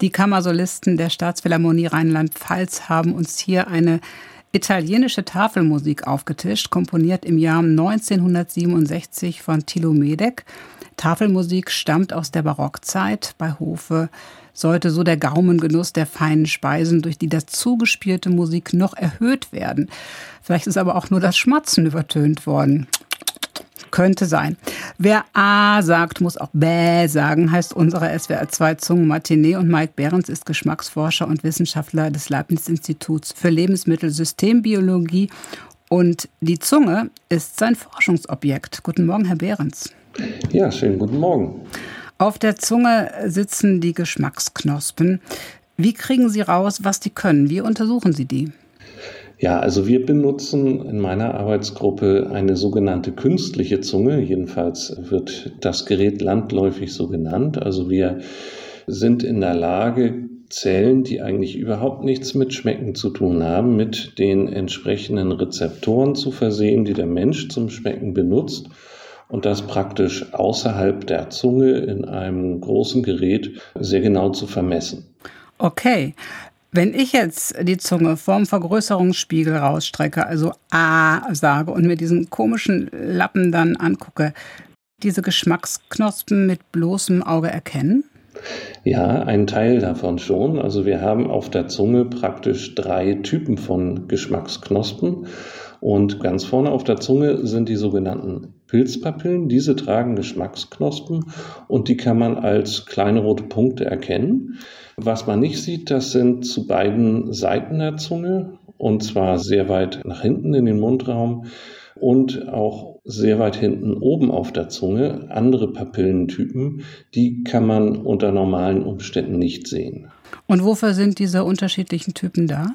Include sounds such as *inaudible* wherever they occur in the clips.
Die Kammersolisten der Staatsphilharmonie Rheinland-Pfalz haben uns hier eine italienische Tafelmusik aufgetischt, komponiert im Jahr 1967 von Thilo Medek. Tafelmusik stammt aus der Barockzeit. Bei Hofe sollte so der Gaumengenuss der feinen Speisen durch die dazugespielte Musik noch erhöht werden. Vielleicht ist aber auch nur das Schmatzen übertönt worden. Könnte sein. Wer A sagt, muss auch Bäh sagen, heißt unsere SWR 2 Zungenmatinee und Mike Behrens ist Geschmacksforscher und Wissenschaftler des Leibniz-Instituts für Lebensmittelsystembiologie und die Zunge ist sein Forschungsobjekt. Guten Morgen, Herr Behrens. Ja, schönen guten Morgen. Auf der Zunge sitzen die Geschmacksknospen. Wie kriegen Sie raus, was die können? Wie untersuchen Sie die? Ja, also wir benutzen in meiner Arbeitsgruppe eine sogenannte künstliche Zunge. Jedenfalls wird das Gerät landläufig so genannt. Also wir sind in der Lage, Zellen, die eigentlich überhaupt nichts mit Schmecken zu tun haben, mit den entsprechenden Rezeptoren zu versehen, die der Mensch zum Schmecken benutzt und das praktisch außerhalb der Zunge in einem großen Gerät sehr genau zu vermessen. Okay. Wenn ich jetzt die Zunge vorm Vergrößerungsspiegel rausstrecke, also A sage und mir diesen komischen Lappen dann angucke, diese Geschmacksknospen mit bloßem Auge erkennen? Ja, ein Teil davon schon. Also wir haben auf der Zunge praktisch drei Typen von Geschmacksknospen. Und ganz vorne auf der Zunge sind die sogenannten Pilzpapillen. Diese tragen Geschmacksknospen und die kann man als kleine rote Punkte erkennen. Was man nicht sieht, das sind zu beiden Seiten der Zunge und zwar sehr weit nach hinten in den Mundraum und auch sehr weit hinten oben auf der Zunge andere Papillentypen, die kann man unter normalen Umständen nicht sehen. Und wofür sind diese unterschiedlichen Typen da?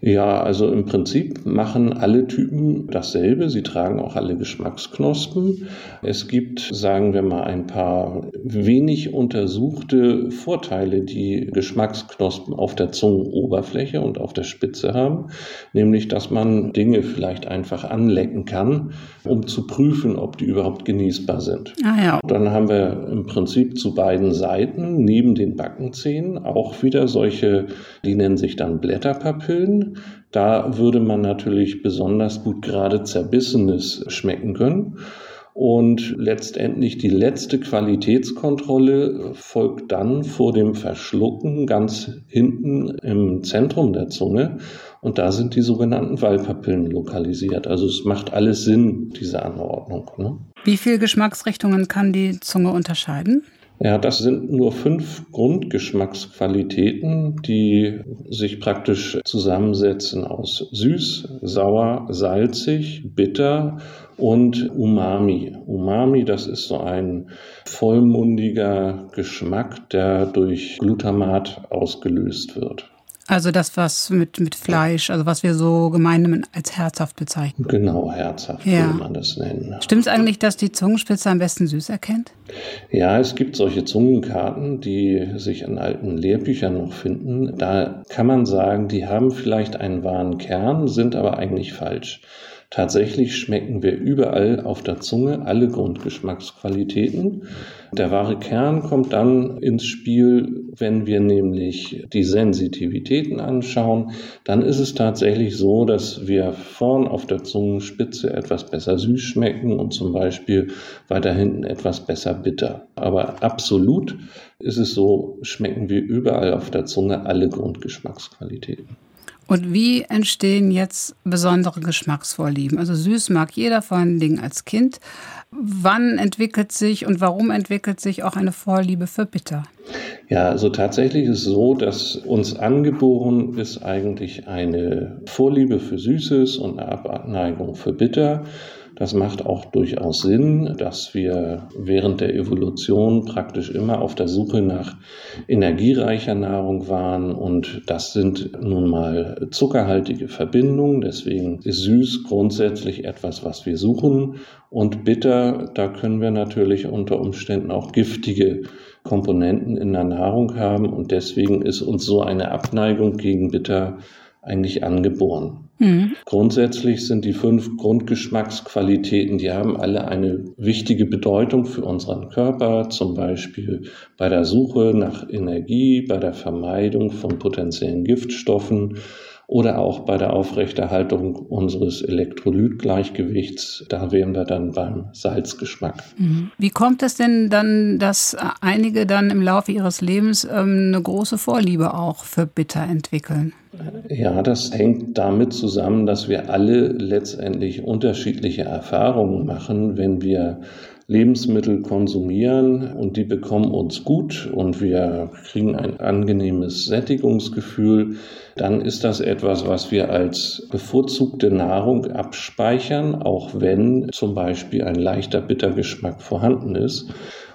Ja, also im Prinzip machen alle Typen dasselbe. Sie tragen auch alle Geschmacksknospen. Es gibt, sagen wir mal, ein paar wenig untersuchte Vorteile, die Geschmacksknospen auf der Zungenoberfläche und auf der Spitze haben. Nämlich, dass man Dinge vielleicht einfach anlecken kann, um zu prüfen, ob die überhaupt genießbar sind. Ah, ja. Dann haben wir im Prinzip zu beiden Seiten neben den Backenzähnen auch wieder solche, die nennen sich dann Blätterpapier. Pillen. Da würde man natürlich besonders gut gerade Zerbissenes schmecken können. Und letztendlich die letzte Qualitätskontrolle folgt dann vor dem Verschlucken ganz hinten im Zentrum der Zunge. Und da sind die sogenannten Wallpapillen lokalisiert. Also es macht alles Sinn, diese Anordnung. Ne? Wie viele Geschmacksrichtungen kann die Zunge unterscheiden? Ja, das sind nur fünf Grundgeschmacksqualitäten, die sich praktisch zusammensetzen aus süß, sauer, salzig, bitter und Umami. Umami, das ist so ein vollmundiger Geschmack, der durch Glutamat ausgelöst wird. Also das, was mit, mit Fleisch, also was wir so gemeinhin als herzhaft bezeichnen. Genau, herzhaft ja. würde man das nennen. Stimmt es eigentlich, dass die Zungenspitze am besten süß erkennt? Ja, es gibt solche Zungenkarten, die sich in alten Lehrbüchern noch finden. Da kann man sagen, die haben vielleicht einen wahren Kern, sind aber eigentlich falsch. Tatsächlich schmecken wir überall auf der Zunge alle Grundgeschmacksqualitäten. Der wahre Kern kommt dann ins Spiel, wenn wir nämlich die Sensitivitäten anschauen. Dann ist es tatsächlich so, dass wir vorn auf der Zungenspitze etwas besser süß schmecken und zum Beispiel weiter hinten etwas besser bitter. Aber absolut ist es so, schmecken wir überall auf der Zunge alle Grundgeschmacksqualitäten. Und wie entstehen jetzt besondere Geschmacksvorlieben? Also süß mag jeder, vor allen Dingen als Kind. Wann entwickelt sich und warum entwickelt sich auch eine Vorliebe für bitter? Ja, also tatsächlich ist es so, dass uns angeboren ist eigentlich eine Vorliebe für Süßes und eine Abneigung für Bitter. Das macht auch durchaus Sinn, dass wir während der Evolution praktisch immer auf der Suche nach energiereicher Nahrung waren und das sind nun mal zuckerhaltige Verbindungen. Deswegen ist süß grundsätzlich etwas, was wir suchen und bitter, da können wir natürlich unter Umständen auch giftige Komponenten in der Nahrung haben und deswegen ist uns so eine Abneigung gegen bitter eigentlich angeboren. Mhm. Grundsätzlich sind die fünf Grundgeschmacksqualitäten, die haben alle eine wichtige Bedeutung für unseren Körper, zum Beispiel bei der Suche nach Energie, bei der Vermeidung von potenziellen Giftstoffen oder auch bei der Aufrechterhaltung unseres Elektrolytgleichgewichts. Da wären wir dann beim Salzgeschmack. Mhm. Wie kommt es denn dann, dass einige dann im Laufe ihres Lebens ähm, eine große Vorliebe auch für Bitter entwickeln? Ja, das hängt damit zusammen, dass wir alle letztendlich unterschiedliche Erfahrungen machen, wenn wir Lebensmittel konsumieren und die bekommen uns gut und wir kriegen ein angenehmes Sättigungsgefühl, dann ist das etwas, was wir als bevorzugte Nahrung abspeichern, auch wenn zum Beispiel ein leichter Bittergeschmack vorhanden ist.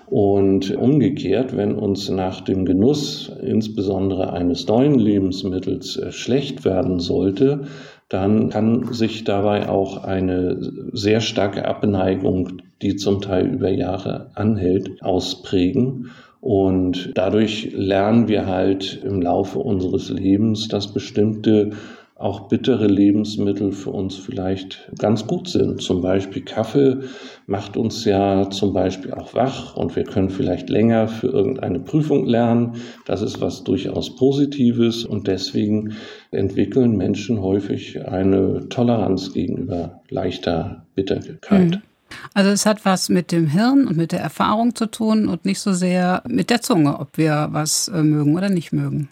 Und umgekehrt, wenn uns nach dem Genuss insbesondere eines neuen Lebensmittels äh, schlecht werden sollte, dann kann sich dabei auch eine sehr starke Abneigung, die zum Teil über Jahre anhält, ausprägen. Und dadurch lernen wir halt im Laufe unseres Lebens, dass bestimmte auch bittere Lebensmittel für uns vielleicht ganz gut sind. Zum Beispiel Kaffee macht uns ja zum Beispiel auch wach und wir können vielleicht länger für irgendeine Prüfung lernen. Das ist was durchaus Positives und deswegen entwickeln Menschen häufig eine Toleranz gegenüber leichter Bitterkeit. Mhm. Also es hat was mit dem Hirn und mit der Erfahrung zu tun und nicht so sehr mit der Zunge, ob wir was äh, mögen oder nicht mögen.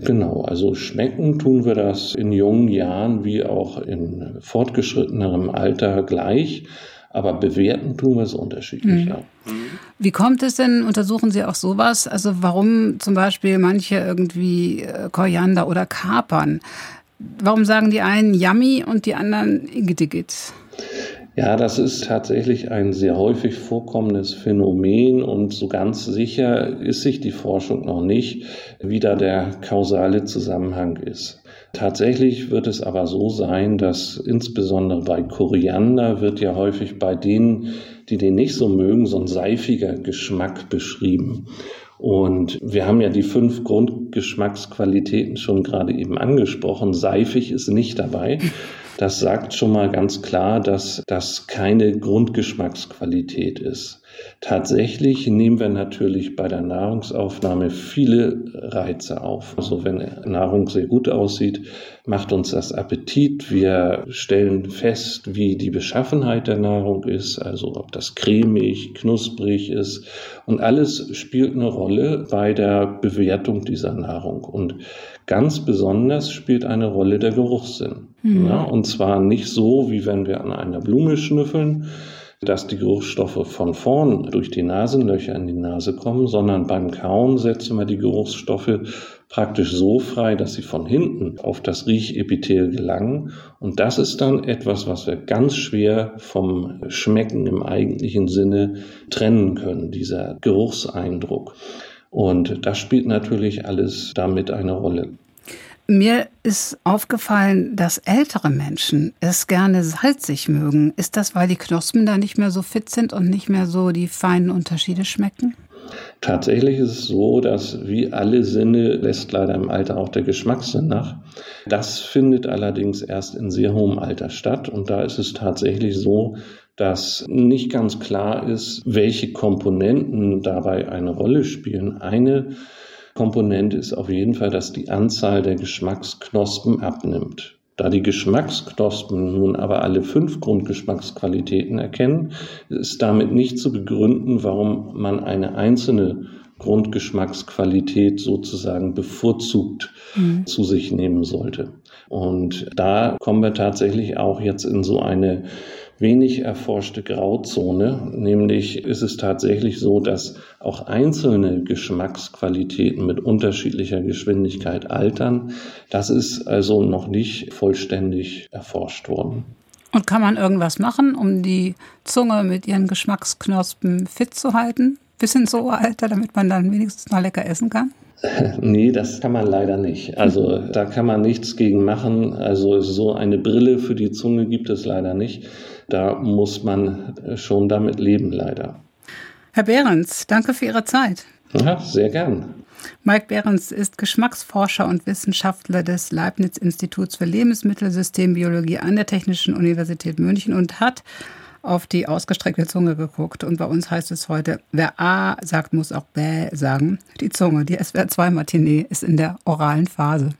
Genau, also schmecken tun wir das in jungen Jahren wie auch in fortgeschrittenerem Alter gleich, aber bewerten tun wir es unterschiedlich. Mhm. Wie kommt es denn, untersuchen Sie auch sowas, also warum zum Beispiel manche irgendwie äh, Koriander oder Kapern, warum sagen die einen Yummy und die anderen Igidigit? Ja, das ist tatsächlich ein sehr häufig vorkommendes Phänomen und so ganz sicher ist sich die Forschung noch nicht, wie da der kausale Zusammenhang ist. Tatsächlich wird es aber so sein, dass insbesondere bei Koriander wird ja häufig bei denen, die den nicht so mögen, so ein seifiger Geschmack beschrieben. Und wir haben ja die fünf Grundgeschmacksqualitäten schon gerade eben angesprochen. Seifig ist nicht dabei. Das sagt schon mal ganz klar, dass das keine Grundgeschmacksqualität ist. Tatsächlich nehmen wir natürlich bei der Nahrungsaufnahme viele Reize auf. Also wenn Nahrung sehr gut aussieht, macht uns das Appetit. Wir stellen fest, wie die Beschaffenheit der Nahrung ist, also ob das cremig, knusprig ist. Und alles spielt eine Rolle bei der Bewertung dieser Nahrung. Und ganz besonders spielt eine Rolle der Geruchssinn. Mhm. Ja, und zwar nicht so, wie wenn wir an einer Blume schnüffeln, dass die Geruchsstoffe von vorn durch die Nasenlöcher in die Nase kommen, sondern beim Kauen setzen wir die Geruchsstoffe praktisch so frei, dass sie von hinten auf das Riechepithel gelangen. Und das ist dann etwas, was wir ganz schwer vom Schmecken im eigentlichen Sinne trennen können, dieser Geruchseindruck. Und das spielt natürlich alles damit eine Rolle. Mir ist aufgefallen, dass ältere Menschen es gerne salzig mögen. Ist das, weil die Knospen da nicht mehr so fit sind und nicht mehr so die feinen Unterschiede schmecken? Tatsächlich ist es so, dass wie alle Sinne lässt leider im Alter auch der Geschmackssinn nach. Das findet allerdings erst in sehr hohem Alter statt und da ist es tatsächlich so, dass nicht ganz klar ist, welche Komponenten dabei eine Rolle spielen. Eine Komponente ist auf jeden Fall, dass die Anzahl der Geschmacksknospen abnimmt. Da die Geschmacksknospen nun aber alle fünf Grundgeschmacksqualitäten erkennen, ist damit nicht zu begründen, warum man eine einzelne Grundgeschmacksqualität sozusagen bevorzugt mhm. zu sich nehmen sollte. Und da kommen wir tatsächlich auch jetzt in so eine wenig erforschte Grauzone. Nämlich ist es tatsächlich so, dass auch einzelne Geschmacksqualitäten mit unterschiedlicher Geschwindigkeit altern. Das ist also noch nicht vollständig erforscht worden. Und kann man irgendwas machen, um die Zunge mit ihren Geschmacksknospen fit zu halten? Bis ins hohe Alter, damit man dann wenigstens mal lecker essen kann? *laughs* Nee, das kann man leider nicht. Also da kann man nichts gegen machen. Also so eine Brille für die Zunge gibt es leider nicht. Da muss man schon damit leben, leider. Herr Behrens, danke für Ihre Zeit. Ja, sehr gern. Mike Behrens ist Geschmacksforscher und Wissenschaftler des Leibniz-Instituts für Lebensmittelsystembiologie an der Technischen Universität München und hat auf die ausgestreckte Zunge geguckt. Und bei uns heißt es heute, wer A sagt, muss auch Bäh sagen. Die Zunge, die SWR2-Matinee, ist in der oralen Phase.